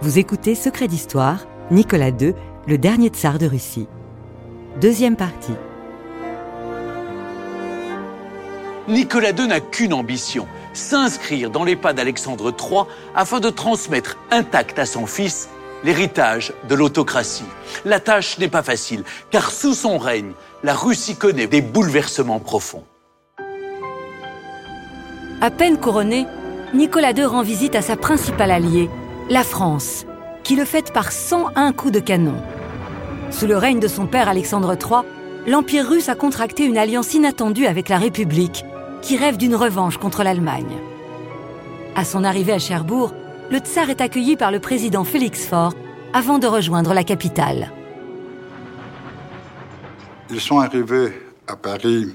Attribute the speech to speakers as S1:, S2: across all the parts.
S1: Vous écoutez Secret d'Histoire, Nicolas II, le dernier tsar de Russie. Deuxième partie.
S2: Nicolas II n'a qu'une ambition, s'inscrire dans les pas d'Alexandre III afin de transmettre intact à son fils l'héritage de l'autocratie. La tâche n'est pas facile, car sous son règne, la Russie connaît des bouleversements profonds.
S1: À peine couronné, Nicolas II rend visite à sa principale alliée, la France, qui le fête par 101 coups de canon. Sous le règne de son père Alexandre III, l'Empire russe a contracté une alliance inattendue avec la République, qui rêve d'une revanche contre l'Allemagne. À son arrivée à Cherbourg, le tsar est accueilli par le président Félix Faure avant de rejoindre la capitale.
S3: Ils sont arrivés à Paris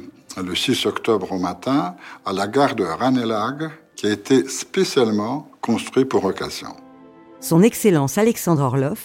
S3: le 6 octobre au matin à la gare de Ranelagh, qui a été spécialement construite pour occasion
S1: son Excellence Alexandre Orlov,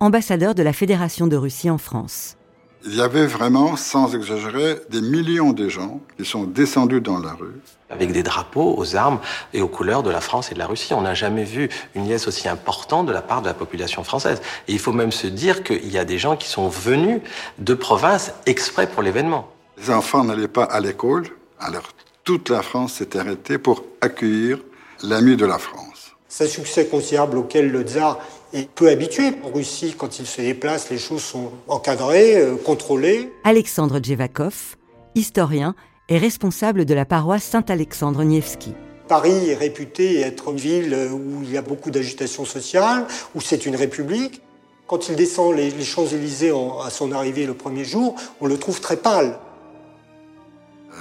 S1: ambassadeur de la Fédération de Russie en France.
S3: Il y avait vraiment, sans exagérer, des millions de gens qui sont descendus dans la rue.
S4: Avec des drapeaux aux armes et aux couleurs de la France et de la Russie. On n'a jamais vu une liesse aussi importante de la part de la population française. Et il faut même se dire qu'il y a des gens qui sont venus de province exprès pour l'événement.
S3: Les enfants n'allaient pas à l'école, alors toute la France s'est arrêtée pour accueillir l'ami de la France.
S5: C'est un succès considérable auquel le tsar est peu habitué. En Russie, quand il se déplace, les choses sont encadrées, euh, contrôlées.
S1: Alexandre Djevakov, historien et responsable de la paroisse Saint-Alexandre Nievski.
S5: Paris est réputé être une ville où il y a beaucoup d'agitation sociale, où c'est une république. Quand il descend les, Champs-Élysées à son arrivée le premier jour, on le trouve très pâle.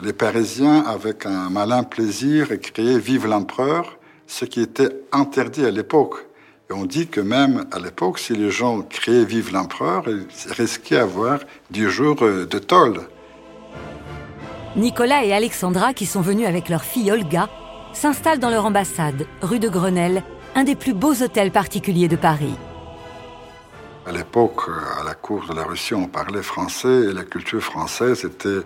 S3: Les Parisiens, avec un malin plaisir, écriaient Vive l'empereur ce qui était interdit à l'époque. Et on dit que même à l'époque, si les gens criaient Vive l'empereur, ils risquaient d'avoir 10 jours euh, de tôle.
S1: Nicolas et Alexandra, qui sont venus avec leur fille Olga, s'installent dans leur ambassade, rue de Grenelle, un des plus beaux hôtels particuliers de Paris.
S3: À l'époque, à la cour de la Russie, on parlait français et la culture française était,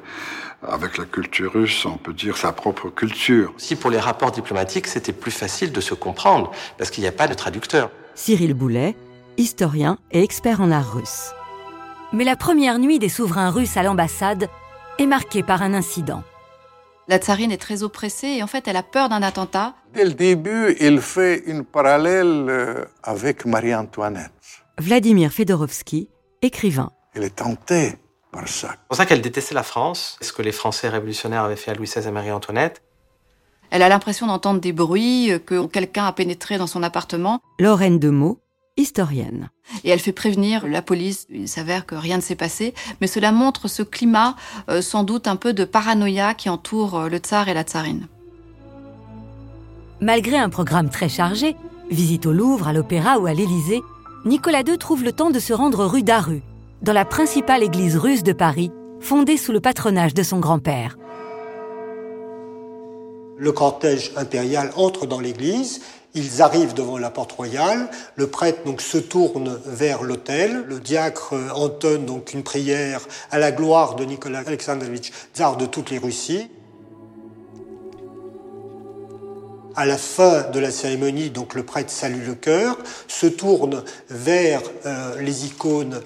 S3: avec la culture russe, on peut dire sa propre culture.
S4: Si pour les rapports diplomatiques, c'était plus facile de se comprendre, parce qu'il n'y a pas de traducteur.
S1: Cyril Boulet, historien et expert en art russe. Mais la première nuit des souverains russes à l'ambassade est marquée par un incident.
S6: La tsarine est très oppressée et en fait, elle a peur d'un attentat.
S7: Dès le début, il fait une parallèle euh, avec Marie-Antoinette.
S1: Vladimir Fedorovski, écrivain.
S7: Elle est tentée.
S4: C'est pour ça qu'elle détestait la France, ce que les Français révolutionnaires avaient fait à Louis XVI et Marie-Antoinette.
S6: Elle a l'impression d'entendre des bruits, euh, que quelqu'un a pénétré dans son appartement.
S1: Lorraine Demeaux, historienne.
S6: Et elle fait prévenir la police. Il s'avère que rien ne s'est passé, mais cela montre ce climat, euh, sans doute un peu de paranoïa qui entoure euh, le tsar et la tsarine.
S1: Malgré un programme très chargé, visite au Louvre, à l'Opéra ou à l'Élysée, Nicolas II trouve le temps de se rendre rue Daru, dans la principale église russe de Paris, fondée sous le patronage de son grand-père.
S5: Le cortège impérial entre dans l'église, ils arrivent devant la porte royale, le prêtre donc se tourne vers l'autel, le diacre entonne donc une prière à la gloire de Nicolas Alexandrovitch, tsar de toutes les Russies. À la fin de la cérémonie, donc le prêtre salue le cœur, se tourne vers euh, les icônes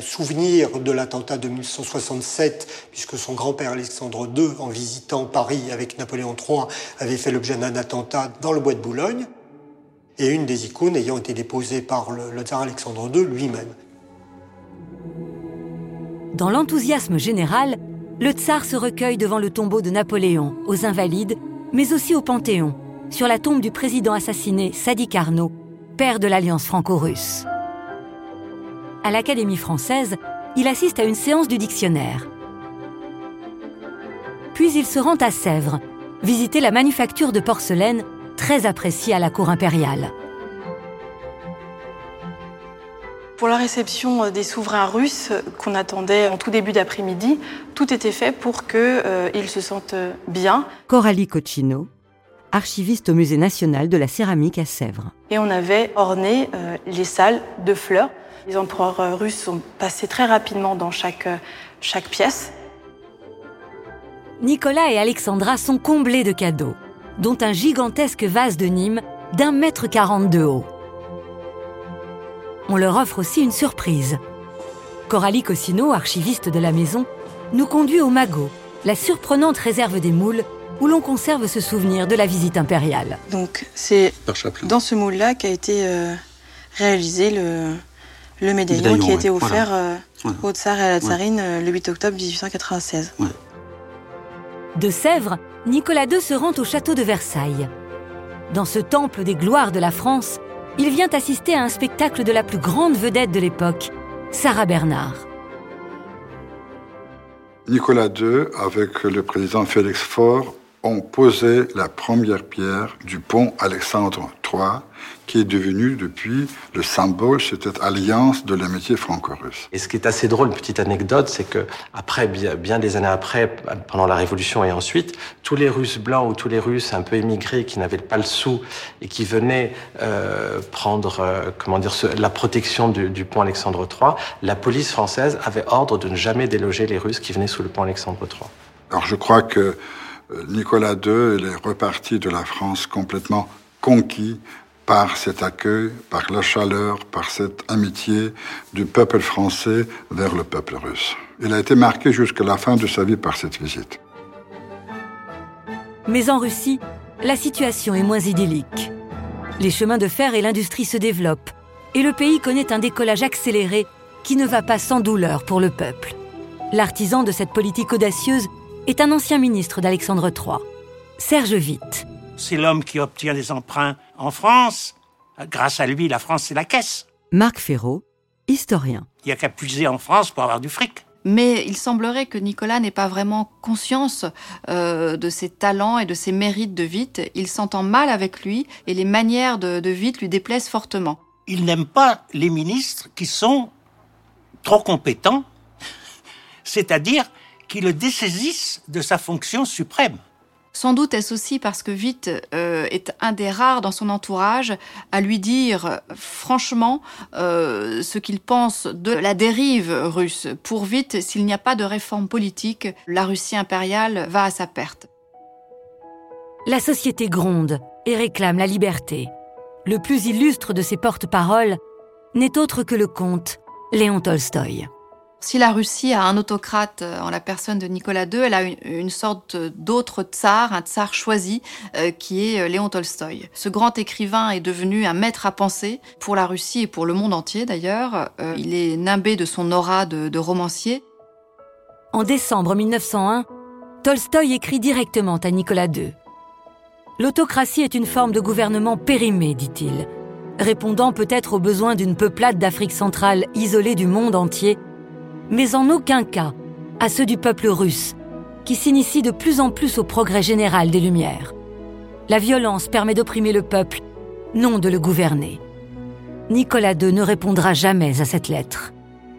S5: souvenirs de l'attentat de 1967, puisque son grand-père Alexandre II, en visitant Paris avec Napoléon III, avait fait l'objet d'un attentat dans le bois de Boulogne, et une des icônes ayant été déposée par le, le tsar Alexandre II lui-même.
S1: Dans l'enthousiasme général, le tsar se recueille devant le tombeau de Napoléon, aux Invalides, mais aussi au Panthéon, sur la tombe du président assassiné Sadi Carnot, père de l'Alliance franco-russe. À l'Académie française, il assiste à une séance du dictionnaire. Puis il se rend à Sèvres, visiter la manufacture de porcelaine très appréciée à la cour impériale.
S8: Pour la réception des souverains russes qu'on attendait en tout début d'après-midi, tout était fait pour qu'ils euh, se sentent bien.
S1: Coralie Cochino, archiviste au Musée national de la céramique à Sèvres.
S8: Et on avait orné euh, les salles de fleurs. Les empereurs euh, russes sont passés très rapidement dans chaque, euh, chaque pièce.
S1: Nicolas et Alexandra sont comblés de cadeaux, dont un gigantesque vase de Nîmes d'un mètre quarante de haut. on leur offre aussi une surprise. Coralie Cossino, archiviste de la maison, nous conduit au Magot, la surprenante réserve des moules où l'on conserve ce souvenir de la visite impériale.
S8: Donc c'est dans ce moule-là qu'a été euh, réalisé le, le médaillon,
S9: Médaillon,
S8: qui a été
S9: ouais,
S8: offert
S9: voilà.
S8: euh,
S9: Voilà.
S8: au tsar et à la tsarine euh, le 8 octobre 1896.
S1: De Sèvres, Nicolas II se rend au château de Versailles. Dans ce temple des gloires de la France, il vient assister à un spectacle de la plus grande vedette de l'époque, Sarah Bernard.
S3: Nicolas II, avec le président Félix Faure, ont posé la première pierre du pont Alexandre III, qui est devenu depuis le symbole de cette alliance de l'amitié franco-russe.
S4: Et ce qui est assez drôle, une petite anecdote, c'est que après, bien, des années après, pendant la Révolution et ensuite, tous les Russes blancs ou tous les Russes un peu émigrés qui n'avaient pas le sou et qui venaient euh, prendre, euh, comment dire, ce- la protection du, du pont Alexandre III, la police française avait ordre de ne jamais déloger les Russes qui venaient sous le pont Alexandre III.
S3: Alors je crois que euh, Nicolas II il est reparti de la France complètement conquis par cet accueil, par la chaleur, par cette amitié du peuple français vers le peuple russe. Il a été marqué jusqu'à la fin de sa vie par cette visite.
S1: Mais en Russie, la situation est moins idyllique. Les chemins de fer et l'industrie se développent, et le pays connaît un décollage accéléré qui ne va pas sans douleur pour le peuple. L'artisan de cette politique audacieuse est un ancien ministre d'Alexandre III, Serge Witt.
S10: C'est l'homme qui obtient des emprunts en France. Grâce à lui, la France, c'est la caisse.
S1: Marc Ferraud, historien.
S10: Il n'y a qu'à puiser en France pour avoir du fric.
S6: Mais il semblerait que Nicolas n'ait pas vraiment conscience euh, de ses talents et de ses mérites de Witt. Il s'entend mal avec lui et les manières de, de Witt lui déplaisent fortement.
S10: Il n'aime pas les ministres qui sont trop compétents, c'est-à-dire qui le dessaisissent de sa fonction suprême.
S6: Sans doute est-ce aussi parce que Witt euh, est un des rares dans son entourage à lui dire franchement euh, ce qu'il pense de la dérive russe. Pour Witt, s'il n'y a pas de réforme politique, la Russie impériale va à sa perte.
S1: La société gronde et réclame la liberté. Le plus illustre de ses porte-paroles n'est autre que le comte Léon Tolstoï.
S6: Si la Russie a un autocrate euh, en la personne de Nicolas II, elle a une, sorte d'autre tsar, un tsar choisi, euh, qui est euh, Léon Tolstoï. Ce grand écrivain est devenu un maître à penser pour la Russie et pour le monde entier d'ailleurs. Il est nimbé de son aura de, romancier.
S1: En décembre 1901, Tolstoï écrit directement à Nicolas II. L'autocratie est une forme de gouvernement périmé, dit-il, répondant peut-être aux besoins d'une peuplade d'Afrique centrale isolée du monde entier, mais en aucun cas à ceux du peuple russe, qui s'initie de plus en plus au progrès général des Lumières. La violence permet d'opprimer le peuple, non de le gouverner. Nicolas II ne répondra jamais à cette lettre.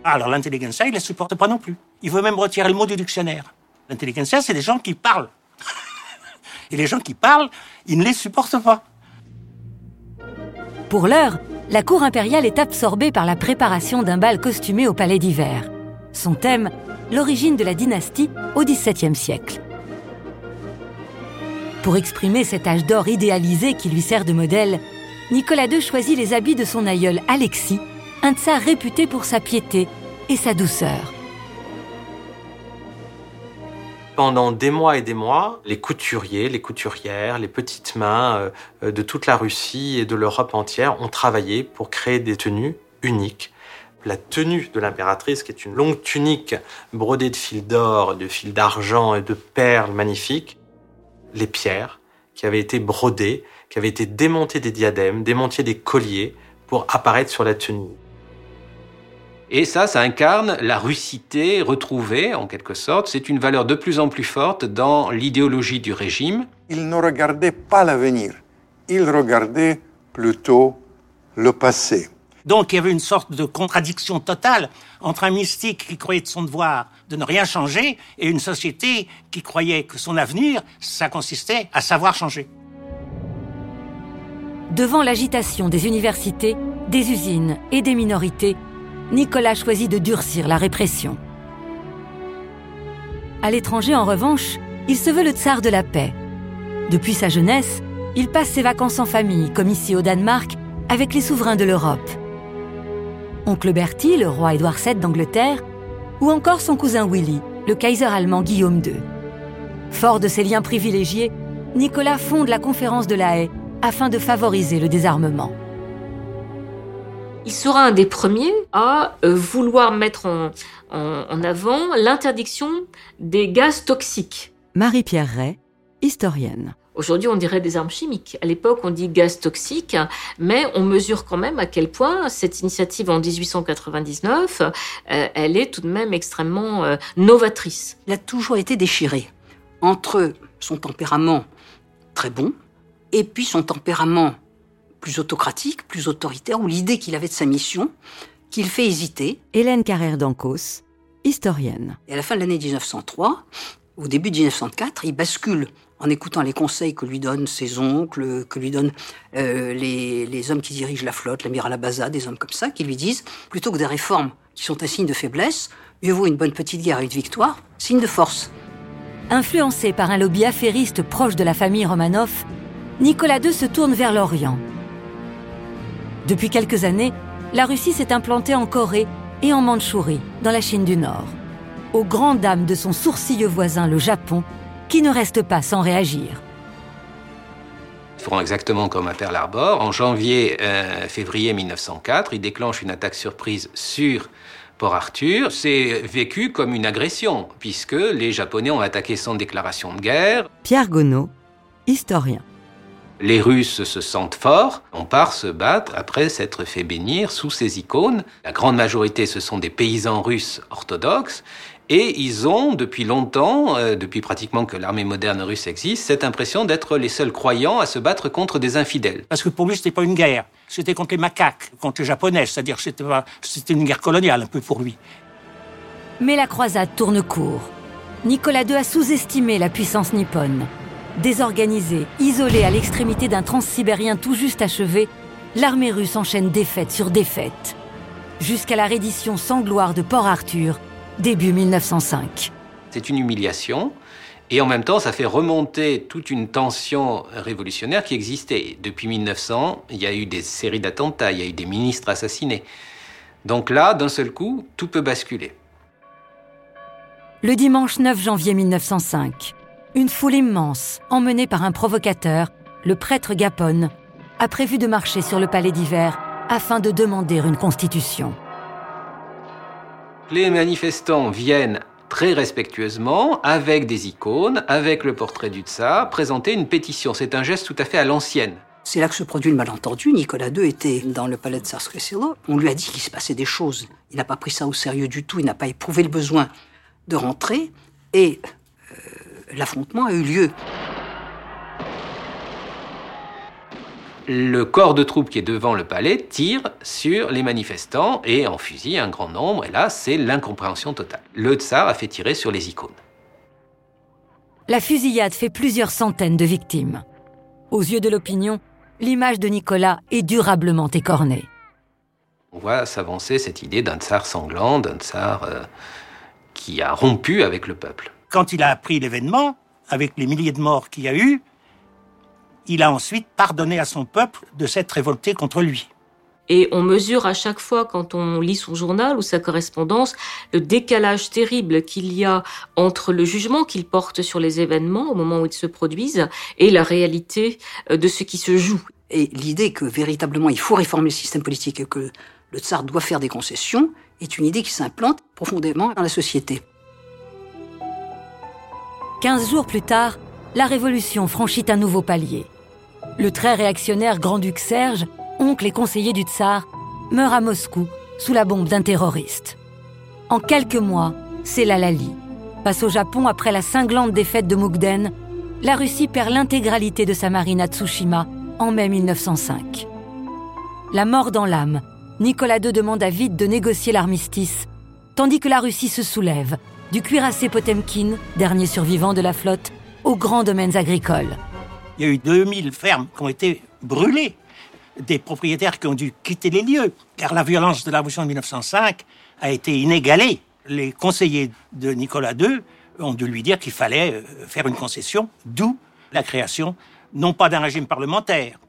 S10: Alors l'intelligentsia, il ne la supporte pas non plus. Il veut même retirer le mot du dictionnaire. L'intelligentsia, c'est des gens qui parlent. Et les gens qui parlent, ils ne les supportent pas.
S1: Pour l'heure, la cour impériale est absorbée par la préparation d'un bal costumé au palais d'hiver. Son thème, l'origine de la dynastie au XVIIe siècle. Pour exprimer cet âge d'or idéalisé qui lui sert de modèle, Nicolas II choisit les habits de son aïeul Alexis, un tsar réputé pour sa piété et sa douceur.
S4: Pendant des mois et des mois, les couturiers, les couturières, les petites mains euh, de toute la Russie et de l'Europe entière ont travaillé pour créer des tenues uniques. La tenue de l'impératrice, qui est une longue tunique brodée de fils d'or, de fils d'argent et de perles magnifiques. Les pierres, qui avaient été brodées, qui avaient été démontées des diadèmes, démontées des colliers pour apparaître sur la tenue.
S11: Et ça, ça incarne la russité retrouvée, en quelque sorte. C'est une valeur de plus en plus forte dans l'idéologie du régime.
S7: Il ne regardait pas l'avenir, il regardait plutôt le passé.
S10: Donc il y avait une sorte de contradiction totale entre un mystique qui croyait de son devoir de ne rien changer et une société qui croyait que son avenir, ça consistait à savoir changer.
S1: Devant l'agitation des universités, des usines et des minorités, Nicolas choisit de durcir la répression. À l'étranger, en revanche, il se veut le tsar de la paix. Depuis sa jeunesse, il passe ses vacances en famille, comme ici au Danemark, avec les souverains de l'Europe. Oncle Bertie, le roi Édouard VII d'Angleterre, ou encore son cousin Willy, le Kaiser allemand Guillaume II. Fort de ses liens privilégiés, Nicolas fonde la conférence de la Haye afin de favoriser le désarmement.
S9: Il sera un des premiers à euh, vouloir mettre en, en avant l'interdiction des gaz toxiques.
S1: Marie-Pierre Ray, historienne.
S9: Aujourd'hui, on dirait des armes chimiques. À l'époque, on dit gaz toxique, mais on mesure quand même à quel point cette initiative en 1899, euh, elle est tout de même extrêmement euh, novatrice.
S12: Il a toujours été déchiré entre son tempérament très bon et puis son tempérament plus autocratique, plus autoritaire, ou l'idée qu'il avait de sa mission, qu'il fait hésiter.
S1: Hélène Carrère d'Ancos, historienne.
S12: Et à la fin de l'année 1903, au début de 1904, il bascule en écoutant les conseils que lui donnent ses oncles, que lui donnent euh, les, hommes qui dirigent la flotte, l'amiral Abaza, des hommes comme ça, qui lui disent, plutôt que des réformes qui sont un signe de faiblesse, mieux vaut une bonne petite guerre et une victoire, signe de force.
S1: Influencé par un lobby affairiste proche de la famille Romanov, Nicolas II se tourne vers l'Orient. Depuis quelques années, la Russie s'est implantée en Corée et en Mandchourie, dans la Chine du Nord, aux grandes dames de son sourcilleux voisin, le Japon, qui ne reste pas sans réagir.
S11: Ils feront exactement comme à Pearl Harbor. En janvier-février euh, 1904, ils déclenchent une attaque surprise sur Port Arthur. C'est vécu comme une agression, puisque les Japonais ont attaqué sans déclaration de guerre.
S1: Pierre Gonod, historien.
S11: Les Russes se sentent forts, on part se battre après s'être fait bénir sous ces icônes. La grande majorité, ce sont des paysans russes orthodoxes, et ils ont, depuis longtemps, euh, depuis pratiquement que l'armée moderne russe existe, cette impression d'être les seuls croyants à se battre contre des infidèles.
S10: Parce que pour lui, c'était pas une guerre, c'était contre les macaques, contre les japonais, c'est-à-dire c'était c'était une guerre coloniale un peu pour lui.
S1: Mais la croisade tourne court. Nicolas II a sous-estimé la puissance nippone. Désorganisée, isolée à l'extrémité d'un transsibérien tout juste achevé, l'armée russe enchaîne défaite sur défaite. Jusqu'à la reddition sans gloire de Port Arthur, début 1905.
S11: C'est une humiliation. Et en même temps, ça fait remonter toute une tension révolutionnaire qui existait. Depuis 1900, il y a eu des séries d'attentats, il y a eu des ministres assassinés. Donc là, d'un seul coup, tout peut basculer.
S1: Le dimanche 9 janvier 1905, une foule immense, emmenée par un provocateur, le prêtre Gapone, a prévu de marcher sur le palais d'hiver afin de demander une constitution.
S11: Les manifestants viennent très respectueusement, avec des icônes, avec le portrait du tsar, présenter une pétition. C'est un geste tout à fait à l'ancienne.
S12: C'est là que se produit le malentendu. Nicolas II était dans le palais de Tsarskoye On lui a dit qu'il se passait des choses. Il n'a pas pris ça au sérieux du tout. Il n'a pas éprouvé le besoin de rentrer. Et l'affrontement a eu lieu.
S11: Le corps de troupes qui est devant le palais tire sur les manifestants et en fusille un grand nombre. Et là, c'est l'incompréhension totale. Le tsar a fait tirer sur les icônes.
S1: La fusillade fait plusieurs centaines de victimes. Aux yeux de l'opinion, l'image de Nicolas est durablement écornée.
S11: On voit s'avancer cette idée d'un tsar sanglant, d'un tsar euh, qui a rompu avec le peuple.
S10: Quand il a appris l'événement, avec les milliers de morts qu'il y a eu, il a ensuite pardonné à son peuple de s'être révolté contre lui.
S9: Et on mesure à chaque fois, quand on lit son journal ou sa correspondance, le décalage terrible qu'il y a entre le jugement qu'il porte sur les événements au moment où ils se produisent et la réalité euh, de ce qui se joue.
S12: Et l'idée que véritablement il faut réformer le système politique et que le tsar doit faire des concessions est une idée qui s'implante profondément dans la société.
S1: Quinze jours plus tard, la révolution franchit un nouveau palier. Le très réactionnaire grand-duc Serge, oncle et conseiller du tsar, meurt à Moscou sous la bombe d'un terroriste. En quelques mois, c'est la Lali. Passe au Japon après la cinglante défaite de Mukden, la Russie perd l'intégralité de sa marine à Tsushima en mai 1905. La mort dans l'âme, Nicolas II demande à Vite de négocier l'armistice, tandis que la Russie se soulève, du cuirassé Potemkin, dernier survivant de la flotte, aux grands domaines agricoles.
S10: Il y a eu 2000 fermes qui ont été brûlées, des propriétaires qui ont dû quitter les lieux, car la violence de la révolution de 1905 a été inégalée. Les conseillers de Nicolas II ont dû lui dire qu'il fallait euh, faire une concession, d'où la création, non pas d'un régime parlementaire,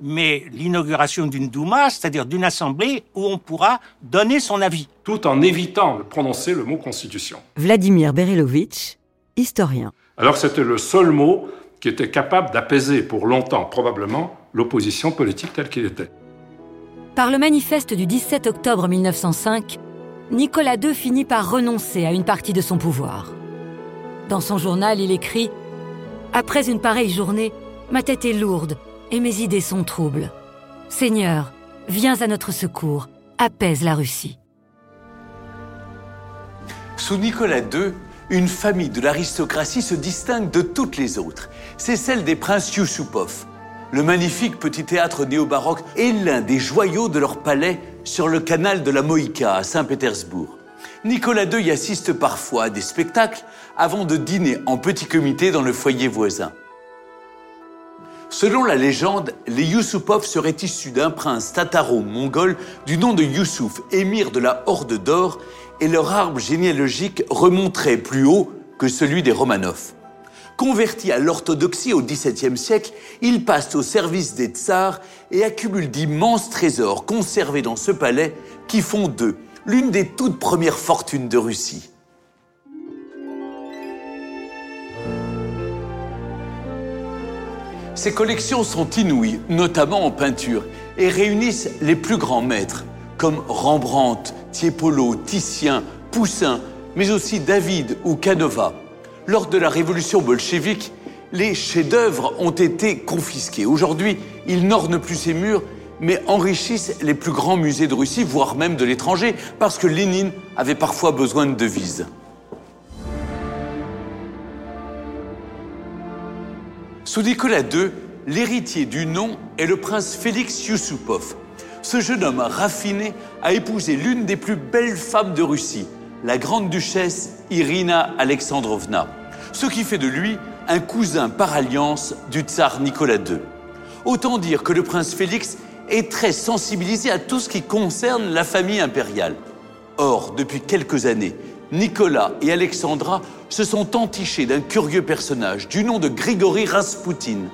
S10: mais l'inauguration d'une Douma, c'est-à-dire d'une assemblée où on pourra donner son avis.
S13: Tout en évitant de prononcer le mot constitution.
S1: Vladimir Berilovitch, historien.
S13: Alors c'était le seul mot qui était capable d'apaiser pour longtemps, probablement, l'opposition politique telle qu'il était.
S1: Par le manifeste du 17 octobre 1905, Nicolas II finit par renoncer à une partie de son pouvoir. Dans son journal, il écrit Après une pareille journée, ma tête est lourde et mes idées sont troubles. Seigneur, viens à notre secours, apaise la Russie.
S2: Sous Nicolas II, une famille de l'aristocratie se distingue de toutes les autres. C'est celle des princes Yusupov. Le magnifique petit théâtre néo-baroque est l'un des joyaux de leur palais sur le canal de la Moïka à Saint-Pétersbourg. Nicolas II y assiste parfois à des spectacles avant de dîner en petit comité dans le foyer voisin. Selon la légende, les Yusupov seraient issus d'un prince tataro-mongol du nom de Youssouf, émir de la Horde d'Or, et leur arbre généalogique remonterait plus haut que celui des Romanov. Convertis à l'orthodoxie au XVIIe siècle, ils passent au service des tsars et accumulent d'immenses trésors conservés dans ce palais qui font d'eux l'une des toutes premières fortunes de Russie. Ces collections sont inouïes, notamment en peinture, et réunissent les plus grands maîtres, comme Rembrandt, Tiepolo, Titien, Poussin, mais aussi David ou Canova. Lors de la révolution bolchevique, les chefs-d'œuvre ont été confisqués. Aujourd'hui, ils n'ornent plus ces murs, mais enrichissent les plus grands musées de Russie, voire même de l'étranger, parce que Lénine avait parfois besoin de devises. Sous Nicolas II, l'héritier du nom est le prince Félix Yusupov. Ce jeune homme raffiné a épousé l'une des plus belles femmes de Russie, la grande duchesse Irina Alexandrovna, ce qui fait de lui un cousin par alliance du tsar Nicolas II. Autant dire que le prince Félix est très sensibilisé à tout ce qui concerne la famille impériale. Or, depuis quelques années, Nicolas et Alexandra se sont entichés d'un curieux personnage du nom de Grigory Raspoutine.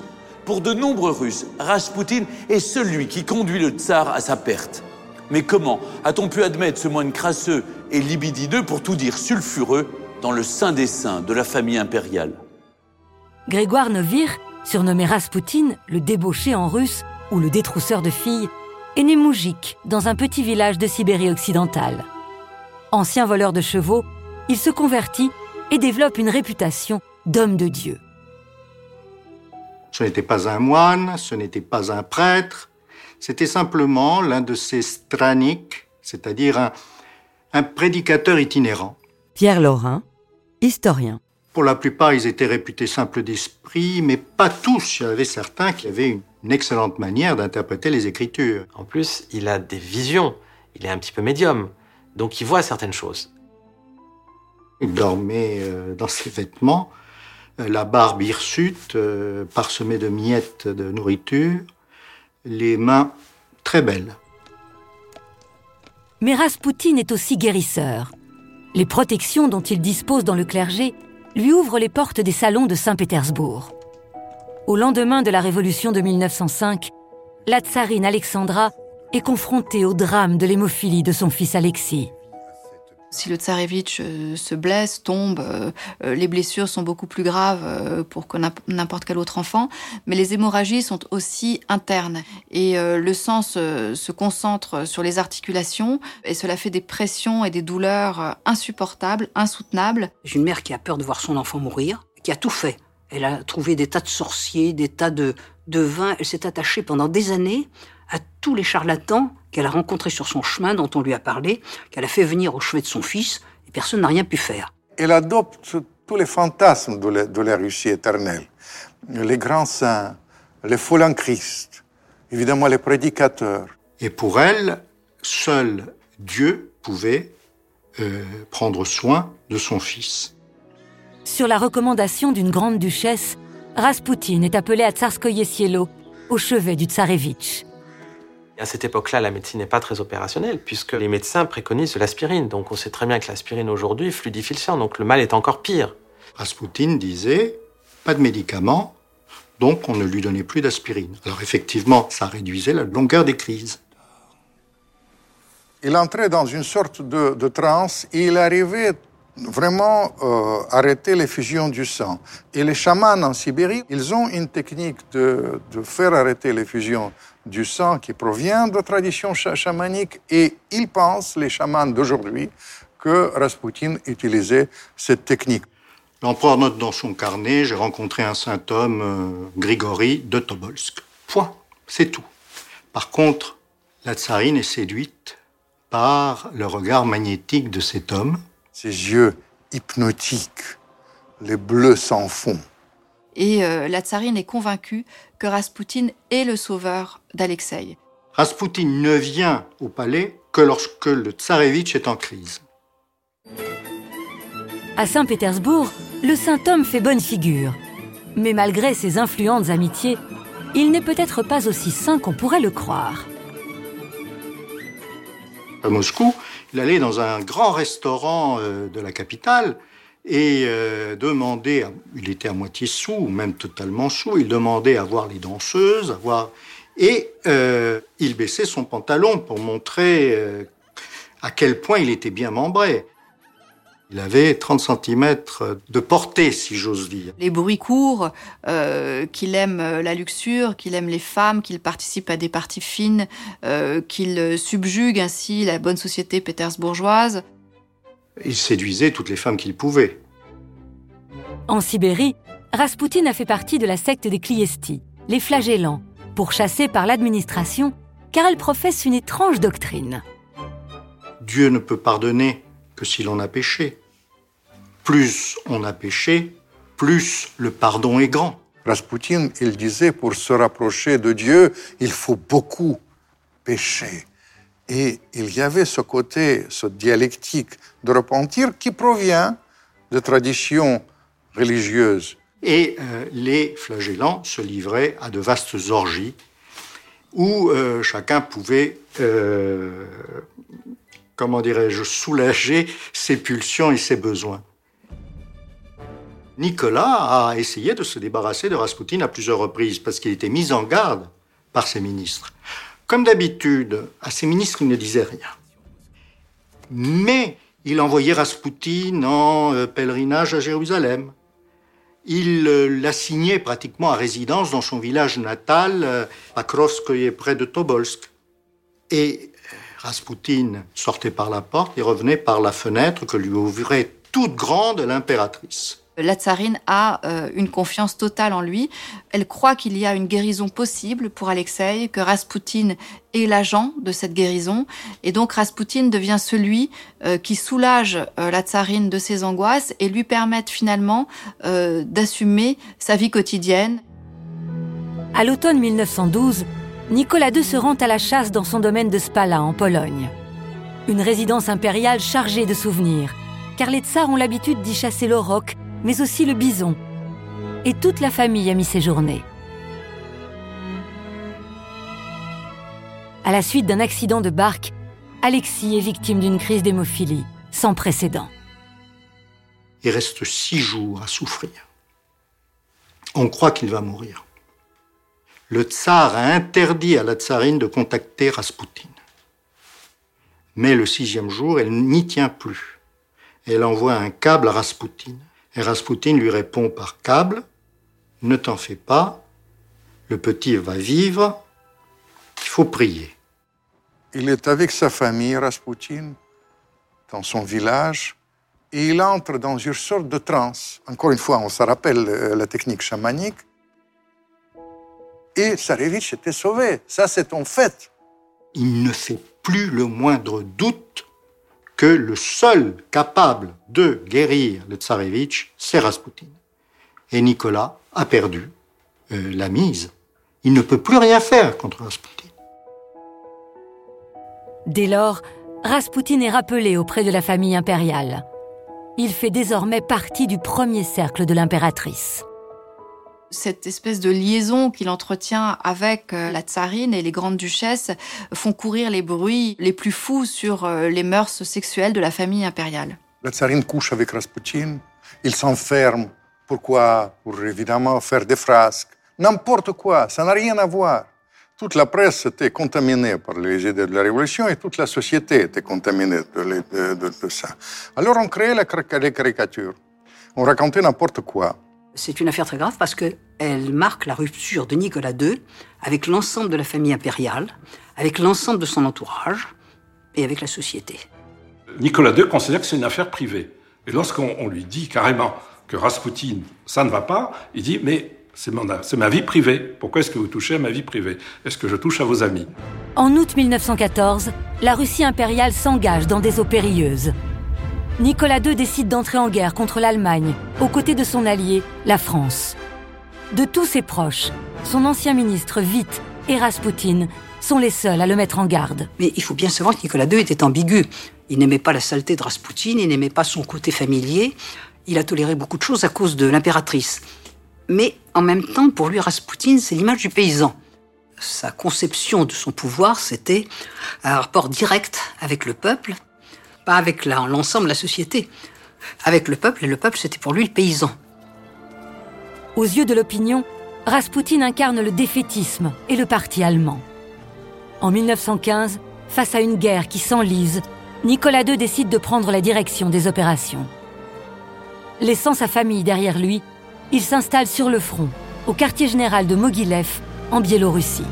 S2: Pour de nombreux Russes, Raspoutine est celui qui conduit le tsar à sa perte. Mais comment a-t-on pu admettre ce moine crasseux et libidineux, pour tout dire sulfureux, dans le sein des saints de la famille impériale?
S1: Grégoire Novir, surnommé Raspoutine, le débauché en russe ou le détrousseur de filles, est né Moujik, dans un petit village de Sibérie occidentale. Ancien voleur de chevaux, il se convertit et développe une réputation d'homme de Dieu.
S7: Ce n'était pas un moine, ce n'était pas un prêtre, c'était simplement l'un de ces straniques, c'est-à-dire un, un prédicateur itinérant.
S1: Pierre Laurin, historien.
S7: Pour la plupart, ils étaient réputés simples d'esprit, mais pas tous. Il y avait certains qui avaient une, une excellente manière d'interpréter les Écritures.
S4: En plus, il a des visions. Il est un petit peu médium. Donc il voit certaines choses.
S7: Il dormait euh, dans ses vêtements, la barbe hirsute, euh, parsemée de miettes de nourriture, les mains très belles.
S1: Mais Raspoutine est aussi guérisseur. Les protections dont il dispose dans le clergé lui ouvrent les portes des salons de Saint-Pétersbourg. Au lendemain de la révolution de 1905, la tsarine Alexandra est confrontée au drame de l'hémophilie de son fils Alexis.
S6: Si le tsarevitch euh, se blesse, tombe, euh, euh, les blessures sont beaucoup plus graves pour que n'importe quel autre enfant, mais les hémorragies sont aussi internes et le sang se, concentre sur les articulations et cela fait des pressions et des douleurs insupportables, insoutenables.
S12: J'ai une mère qui a peur de voir son enfant mourir, qui a tout fait. Elle a trouvé des tas de sorciers, des tas de, de vins, elle s'est attachée pendant des années à tous les charlatans qu'elle a rencontrés sur son chemin, dont on lui a parlé, qu'elle a fait venir au chevet de son fils, et personne n'a rien pu faire.
S7: Elle adopte tous les fantasmes de la, de la Russie éternelle. Les grands saints, les foules en Christ, évidemment les prédicateurs. Et pour elle, seul Dieu pouvait euh, prendre soin de son fils.
S1: Sur la recommandation d'une grande duchesse, Raspoutine est appelé à Tsarskoye Sielo, au chevet du tsarevitch.
S4: À cette époque-là, la médecine n'est pas très opérationnelle, puisque les médecins préconisent de l'aspirine. Donc on sait très bien que l'aspirine aujourd'hui fluidifie le sang, donc le mal est encore pire.
S7: Raspoutine disait pas de médicaments, Donc on ne lui donnait plus d'aspirine. Alors effectivement, ça réduisait la longueur des crises. Il entrait dans une sorte de, de transe et il arrivait vraiment euh, arrêter l'effusion du sang. Et les chamans en Sibérie, ils ont une technique de, de faire arrêter l'effusion du sang qui provient de tradition chamanique et ils pensent, les chamans d'aujourd'hui, que Rasputin utilisait cette technique. L'empereur note dans son carnet, j'ai rencontré un saint homme, euh, Grigory de Tobolsk. Point. C'est tout. Par contre, la tsarine est séduite par le regard magnétique de cet homme. Ses yeux hypnotiques, les bleus sans fond.
S6: Et euh, la tsarine est convaincue que Rasputin est le sauveur d'Alexei.
S7: Rasputin ne vient au palais que lorsque le tsarevitch est en crise.
S1: À Saint-Pétersbourg, le saint homme fait bonne figure. Mais malgré ses influentes amitiés, il n'est peut-être pas aussi saint qu'on pourrait le croire.
S7: À Moscou, il allait dans un grand restaurant euh, de la capitale et euh, demandait, il était à moitié sous, ou même totalement sous, il demandait à voir les danseuses, à voir... Et euh, il baissait son pantalon pour montrer à quel point il était bien membré. Il avait 30 cm de portée, si j'ose dire.
S6: Les bruits courent, euh, qu'il aime la luxure, qu'il aime les femmes, qu'il participe à des parties fines, euh, qu'il subjugue ainsi la bonne société pétersbourgeoise.
S7: Il séduisait toutes les femmes qu'il pouvait.
S1: En Sibérie, Rasputin a fait partie de la secte des Kliesti, les flagellants, pourchassés par l'administration, car elle professe une étrange doctrine.
S7: Dieu ne peut pardonner que si l'on a péché. Plus on a péché, plus le pardon est grand. Rasputin, il disait, pour se rapprocher de Dieu, il faut beaucoup pécher. Et il y avait ce côté, ce dialectique de repentir qui provient de traditions religieuses. Et euh, les flagellants se livraient à de vastes orgies où euh, chacun pouvait euh, comment dirais-je, soulager ses pulsions et ses besoins. Nicolas a essayé de se débarrasser de Rasputin à plusieurs reprises parce qu'il était mis en garde par ses ministres. Comme d'habitude, à ses ministres, il ne disait rien. Mais il envoyait Rasputin en euh, pèlerinage à Jérusalem. Il euh, l'assignait pratiquement à résidence dans son village natal, euh, à Krovskoye, près de Tobolsk. Et Rasputin sortait par la porte et revenait par la fenêtre que lui ouvrait toute grande l'impératrice.
S6: La tsarine a euh, une confiance totale en lui. Elle croit qu'il y a une guérison possible pour Alexei, que Rasputin est l'agent de cette guérison. Et donc Rasputin devient celui euh, qui soulage euh, la tsarine de ses angoisses et lui permet finalement d'assumer sa vie quotidienne.
S1: À l'automne 1912, Nicolas II se rend à la chasse dans son domaine de Spala, en Pologne. Une résidence impériale chargée de souvenirs, car les tsars ont l'habitude d'y chasser le roc, mais aussi le bison. Et toute la famille a mis ses journées. À la suite d'un accident de barque, Alexis est victime d'une crise d'hémophilie sans précédent.
S7: Il reste six jours à souffrir. On croit qu'il va mourir le tsar a interdit à la tsarine de contacter Rasputin. Mais le sixième jour, elle n'y tient plus. Elle envoie un câble à Rasputin. Et Rasputin lui répond par câble, ne t'en fais pas, le petit va vivre, il faut prier. Il est avec sa famille, Rasputin, dans son village, et il entre dans une sorte de transe. Encore une fois, on se rappelle euh, la technique chamanique et Sarevich était sauvé. Ça, c'est un fait. Il ne fait plus le moindre doute que le seul capable de guérir le Tsarevitch, c'est Rasputin. Et Nicolas a perdu euh, la mise. Il ne peut plus rien faire contre Rasputin.
S1: Dès lors, Rasputin est rappelé auprès de la famille impériale. Il fait désormais partie du premier cercle de l'impératrice
S6: cette espèce de liaison qu'il entretient avec euh, la tsarine et les grandes duchesses font courir les bruits les plus fous sur euh, les mœurs sexuelles de la famille impériale.
S7: La tsarine couche avec Rasputin, il s'enferme. Pourquoi? Pour évidemment faire des frasques, N'importe quoi, ça n'a rien à voir. Toute la presse était contaminée par les idées de la Révolution et toute la société était contaminée de, ça. Alors on créait les caricatures. On racontait n'importe quoi.
S12: C'est une affaire très grave parce qu'elle marque la rupture de Nicolas II avec l'ensemble de la famille impériale, avec l'ensemble de son entourage et avec la société.
S13: Nicolas II considère que c'est une affaire privée. Et lorsqu'on lui dit carrément que Rasputin, ça ne va pas, il dit Mais c'est ma vie privée. Pourquoi est-ce que vous touchez à ma vie privée? Est-ce que je touche à vos amis?
S1: En août 1914, la Russie impériale s'engage dans des eaux périlleuses. Nicolas II décide d'entrer en guerre contre l'Allemagne, aux côtés de son allié, la France. De tous ses proches, son ancien ministre Witt et Rasputin sont les seuls à le mettre en garde.
S12: Mais il faut bien savoir que Nicolas II était ambigu. Il n'aimait pas la saleté de Rasputin, il n'aimait pas son côté familier. Il a toléré beaucoup de choses à cause de l'impératrice. Mais en même temps, pour lui, Rasputin, c'est l'image du paysan. Sa conception de son pouvoir, c'était un rapport direct avec le peuple, pas avec l'ensemble de la société. Avec le peuple, et le peuple, c'était pour lui le paysan.
S1: Aux yeux de l'opinion, Rasputin incarne le défaitisme et le parti allemand. En 1915, face à une guerre qui s'enlise, Nicolas II décide de prendre la direction des opérations. Laissant sa famille derrière lui, il s'installe sur le front, au quartier général de Mogilev, en Biélorussie.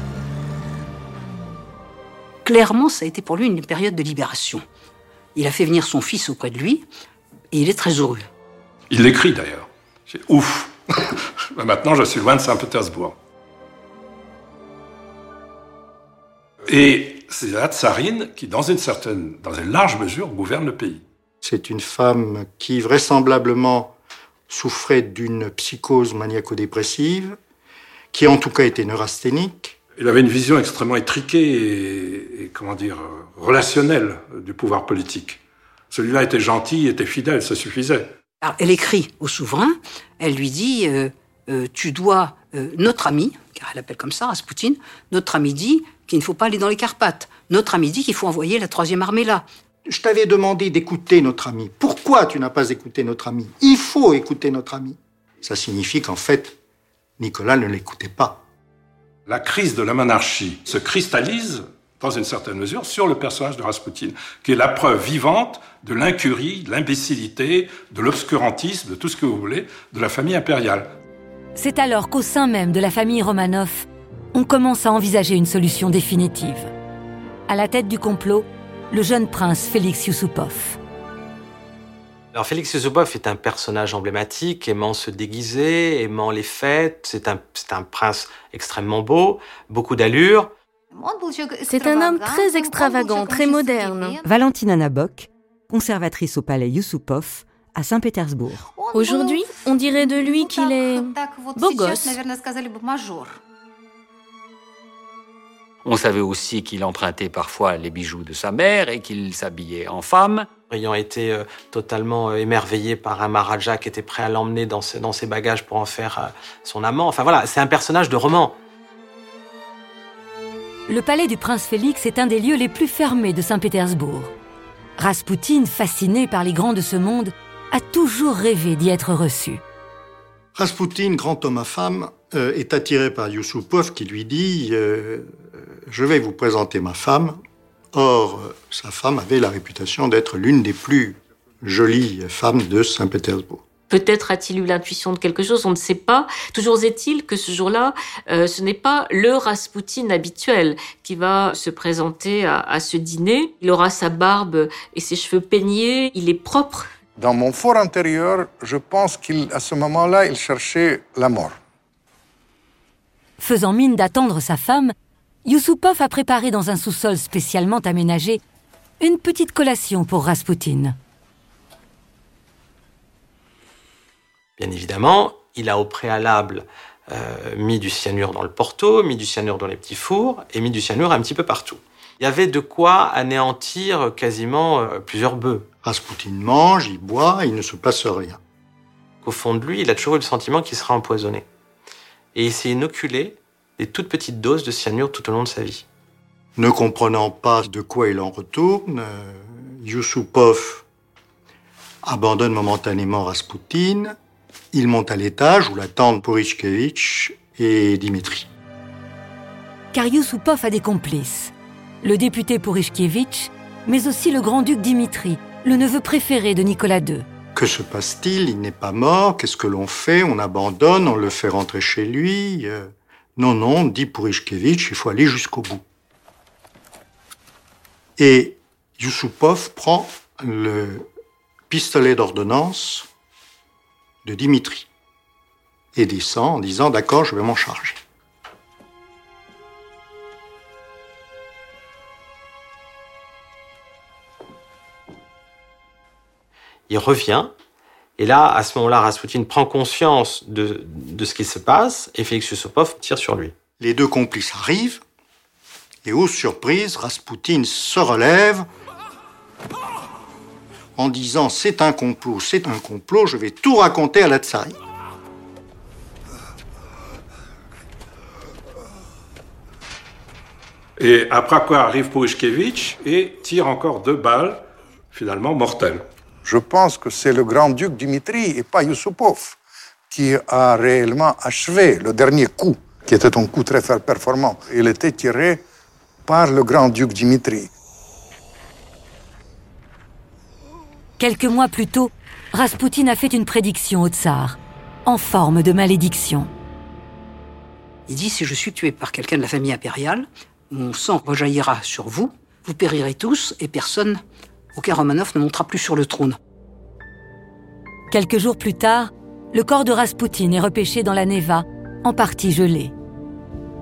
S12: Clairement, ça a été pour lui une période de libération. Il a fait venir son fils auprès de lui, et il est très heureux.
S13: Il l'écrit d'ailleurs. C'est ouf. Maintenant, je suis loin de Saint-Pétersbourg. Et c'est la tsarine qui, dans une certaine, dans une large mesure, gouverne le pays.
S7: C'est une femme qui vraisemblablement souffrait d'une psychose maniaco-dépressive, qui en tout cas était neurasthénique.
S13: Il avait une vision extrêmement étriquée et, comment dire, relationnelle du pouvoir politique. Celui-là était gentil, était fidèle, ça suffisait.
S12: Alors, elle écrit au souverain, elle lui dit euh, euh, Tu dois, euh, notre ami, car elle appelle comme ça Rasputin, notre ami dit qu'il ne faut pas aller dans les Carpates. Notre ami dit qu'il faut envoyer la troisième armée là.
S7: Je t'avais demandé d'écouter notre ami. Pourquoi tu n'as pas écouté notre ami? Il faut écouter notre ami. Ça signifie qu'en fait, Nicolas ne l'écoutait pas.
S13: La crise de la monarchie se cristallise, dans une certaine mesure, sur le personnage de Rasputin, qui est la preuve vivante de l'incurie, de l'imbécilité, de l'obscurantisme, de tout ce que vous voulez, de la famille impériale.
S1: C'est alors qu'au sein même de la famille Romanov, on commence à envisager une solution définitive. À la tête du complot, le jeune prince Félix Yusupov.
S4: Alors Félix Yusupov est un personnage emblématique, aimant se déguiser, aimant les fêtes. C'est un, un prince extrêmement beau, beaucoup d'allure.
S14: C'est un homme très extravagant, très moderne.
S1: Valentina Nabok, conservatrice au palais Yusupov à Saint-Pétersbourg.
S14: Aujourd'hui, on dirait de lui qu'il est beau gosse.
S15: On savait aussi qu'il empruntait parfois les bijoux de sa mère et qu'il s'habillait en femme.
S4: Ayant été euh, totalement euh, émerveillé par un Maharaja qui était prêt à l'emmener dans, dans, ses bagages pour en faire euh, son amant. Enfin voilà, c'est un personnage de roman.
S1: Le palais du prince Félix est un des lieux les plus fermés de Saint-Pétersbourg. Rasputin, fasciné par les grands de ce monde, a toujours rêvé d'y être reçu.
S7: Rasputin, grand homme à femme, est attiré par Yusupov qui lui dit je vais vous présenter ma femme. Or, sa femme avait la réputation d'être l'une des plus jolies femmes de Saint-Pétersbourg.
S9: Peut-être a-t-il eu l'intuition de quelque chose, on ne sait pas. Toujours est-il que ce jour-là, euh, ce n'est pas le Rasputin habituel qui va se présenter à, à, ce dîner. Il aura sa barbe et ses cheveux peignés, il est propre.
S7: Dans mon fort intérieur, je pense qu'à ce moment-là, il cherchait la mort.
S1: Faisant mine d'attendre sa femme, Yusupov a préparé dans un sous-sol spécialement aménagé une petite collation pour Rasputin.
S4: Bien évidemment, il a au préalable euh, mis du cyanure dans le porto, mis du cyanure dans les petits fours et mis du cyanure un petit peu partout. Il y avait de quoi anéantir quasiment euh, plusieurs bœufs.
S7: Rasputin mange, il boit, il ne se passe rien.
S4: Au fond de lui, il a toujours eu le sentiment qu'il sera empoisonné. Et il s'est inoculé des toutes petites doses de cyanure tout au long de sa vie.
S7: Ne comprenant pas de quoi il en retourne, euh, Yusupov abandonne momentanément Rasputin. Il monte à l'étage où l'attendent Porichkevitch et Dimitri.
S1: Car Yusupov a des complices. Le député Pourishkevitch, mais aussi le grand-duc Dimitri, le neveu préféré de Nicolas II.
S7: Que se passe-t-il? Il n'est pas mort. Qu'est-ce que l'on fait? On abandonne, on le fait rentrer chez lui. Non, non, dit Pourishkevitch, il faut aller jusqu'au bout. Et Yusupov prend le pistolet d'ordonnance de Dimitri et descend en disant D'accord, je vais m'en charger.
S4: Il revient, et là, à ce moment-là, Rasputin prend conscience de, ce qui se passe, et Félix Yusupov tire sur lui.
S7: Les deux complices arrivent, et aux surprise, Rasputin se relève en disant c'est un complot, c'est un complot, je vais tout raconter à la tsari.
S13: Et après quoi arrive Pourishkevitch et tire encore deux balles, finalement mortelles.
S7: Je pense que c'est le grand-duc Dimitri et pas Yusupov qui a réellement achevé le dernier coup, qui était un coup très performant. Il était tiré par le grand-duc Dimitri.
S1: Quelques mois plus tôt, Rasputin a fait une prédiction au tsar, en forme de malédiction.
S12: Il dit si je suis tué par quelqu'un de la famille impériale, mon sang rejaillira sur vous, vous périrez tous et personne, aucun Romanov ne montera plus sur le trône.
S1: Quelques jours plus tard, le corps de Rasputin est repêché dans la Neva, en partie gelé.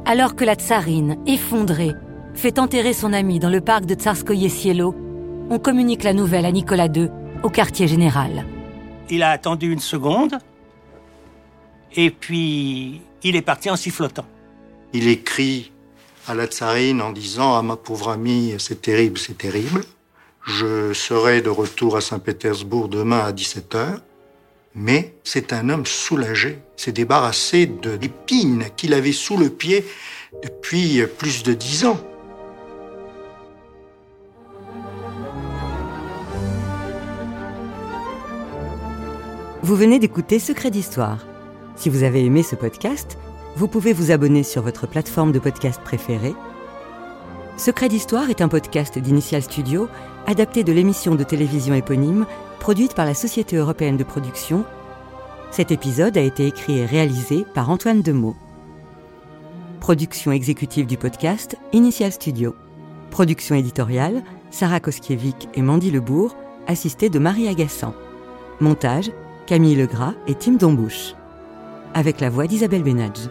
S1: Alors que la tsarine, effondrée, fait enterrer son ami dans le parc de Tsarskoye Sielo, on communique la nouvelle à Nicolas II, au quartier général.
S10: Il a attendu une seconde, et puis il est parti en sifflotant.
S7: Il écrit à la tsarine en disant à ma pauvre amie, c'est terrible, c'est terrible. Je serai de retour à Saint-Pétersbourg demain à 17h. Mais c'est un homme soulagé, s'est débarrassé de l'épine qu'il avait sous le pied depuis plus de dix ans.
S1: Vous venez d'écouter Secret d'Histoire. Si vous avez aimé ce podcast, vous pouvez vous abonner sur votre plateforme de podcast préférée. Secret d'Histoire est un podcast d'Initial Studio adapté de l'émission de télévision éponyme produite par la Société européenne de production. Cet épisode a été écrit et réalisé par Antoine Demeaux. Production exécutive du podcast Initial Studio. Production éditoriale Sarah Koskiewicz et Mandy Lebourg, assistée de Marie Agassan. Montage Camille Legras et Tim Dombouche. Avec la voix d'Isabelle Benadj.